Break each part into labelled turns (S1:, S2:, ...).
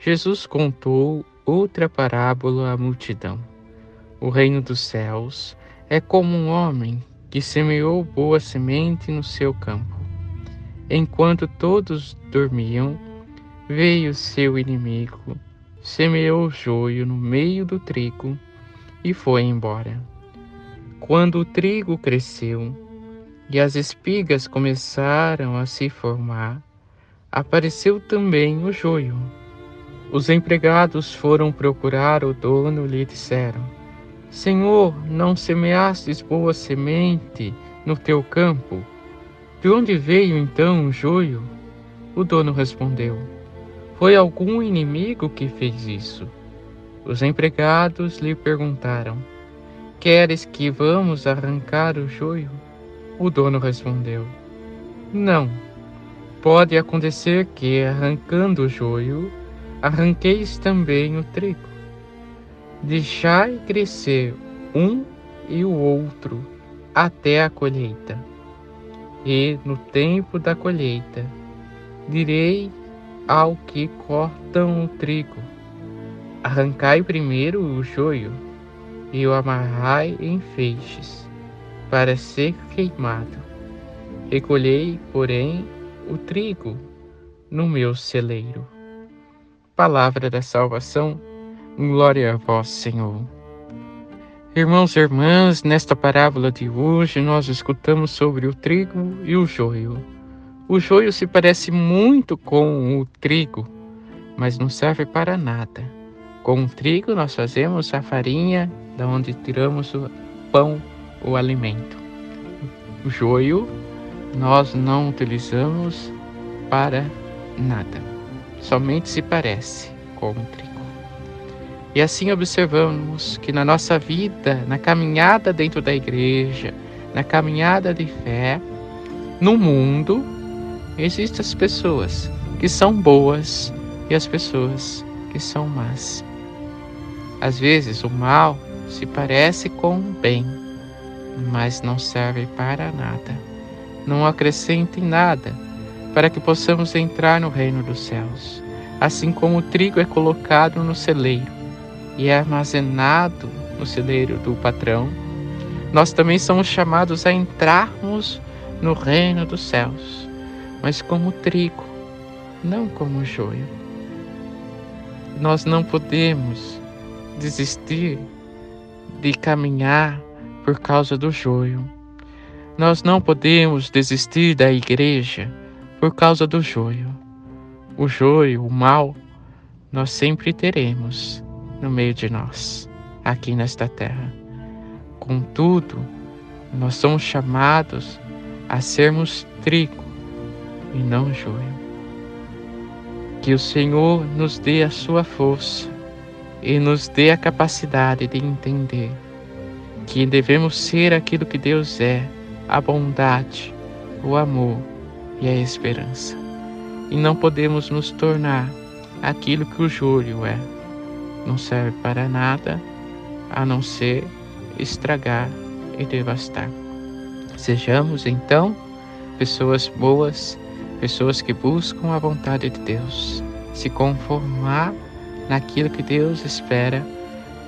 S1: Jesus contou outra parábola à multidão. O reino dos céus é como um homem que semeou boa semente no seu campo. Enquanto todos dormiam, veio seu inimigo, semeou joio no meio do trigo e foi embora. Quando o trigo cresceu e as espigas começaram a se formar, apareceu também o joio. Os empregados foram procurar o dono e lhe disseram: Senhor, não semeastes boa semente no teu campo? De onde veio então o joio? O dono respondeu: Foi algum inimigo que fez isso. Os empregados lhe perguntaram: Queres que vamos arrancar o joio? O dono respondeu: Não. Pode acontecer que, arrancando o joio, arranqueis também o trigo. Deixai crescer um e o outro até a colheita. E no tempo da colheita, direi ao que cortam o trigo: Arrancai primeiro o joio e o amarrai em feixes, para ser queimado. Recolhei, porém, o trigo no meu celeiro. Palavra da salvação, glória a vós, Senhor. Irmãos e irmãs, nesta parábola de hoje nós escutamos sobre o trigo e o joio. O joio se parece muito com o trigo, mas não serve para nada. Com o trigo nós fazemos a farinha, da onde tiramos o pão, o alimento. O joio nós não utilizamos para nada somente se parece com o trigo. E assim observamos que na nossa vida, na caminhada dentro da igreja, na caminhada de fé, no mundo, existem as pessoas que são boas e as pessoas que são más. Às vezes o mal se parece com o bem, mas não serve para nada, não acrescenta em nada para que possamos entrar no reino dos céus. Assim como o trigo é colocado no celeiro e é armazenado no celeiro do patrão, nós também somos chamados a entrarmos no reino dos céus, mas como trigo, não como joio. Nós não podemos desistir de caminhar por causa do joio. Nós não podemos desistir da igreja por causa do joio. O joio, o mal, nós sempre teremos no meio de nós, aqui nesta terra. Contudo, nós somos chamados a sermos trigo e não joio. Que o Senhor nos dê a sua força e nos dê a capacidade de entender que devemos ser aquilo que Deus é, a bondade, o amor e a esperança. E não podemos nos tornar aquilo que o júlio é. Não serve para nada a não ser estragar e devastar. Sejamos então pessoas boas, pessoas que buscam a vontade de Deus, se conformar naquilo que Deus espera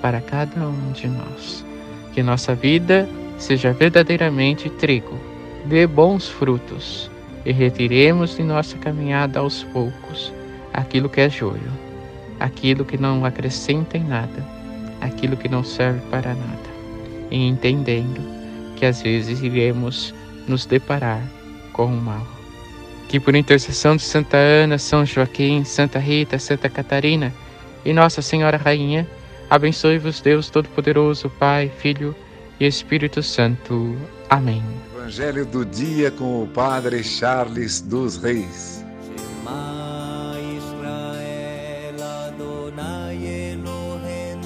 S1: para cada um de nós. Que nossa vida seja verdadeiramente trigo, dê bons frutos e retiremos de nossa caminhada aos poucos aquilo que é joio, aquilo que não acrescenta em nada, aquilo que não serve para nada, e entendendo que às vezes iremos nos deparar com o mal. Que por intercessão de Santa Ana, São Joaquim, Santa Rita, Santa Catarina e Nossa Senhora Rainha, abençoe-vos Deus Todo-Poderoso, Pai, Filho e Espírito Santo. Amém.
S2: Evangelho do dia com o Padre Charles dos Reis. Adonai Eloheinu